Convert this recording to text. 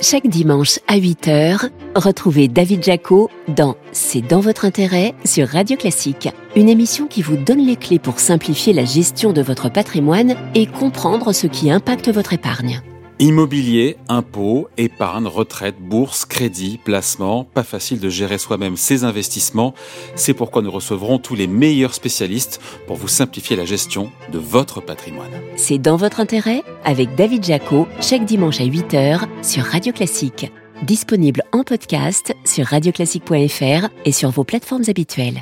Chaque dimanche à 8h, retrouvez David Jaco dans C'est dans votre intérêt sur Radio Classique, une émission qui vous donne les clés pour simplifier la gestion de votre patrimoine et comprendre ce qui impacte votre épargne. Immobilier, impôts, épargne, retraite, bourse, crédit, placement, pas facile de gérer soi-même ses investissements. C'est pourquoi nous recevrons tous les meilleurs spécialistes pour vous simplifier la gestion de votre patrimoine. C'est dans votre intérêt avec David Jaco, chaque dimanche à 8h sur Radio Classique. Disponible en podcast sur radioclassique.fr et sur vos plateformes habituelles.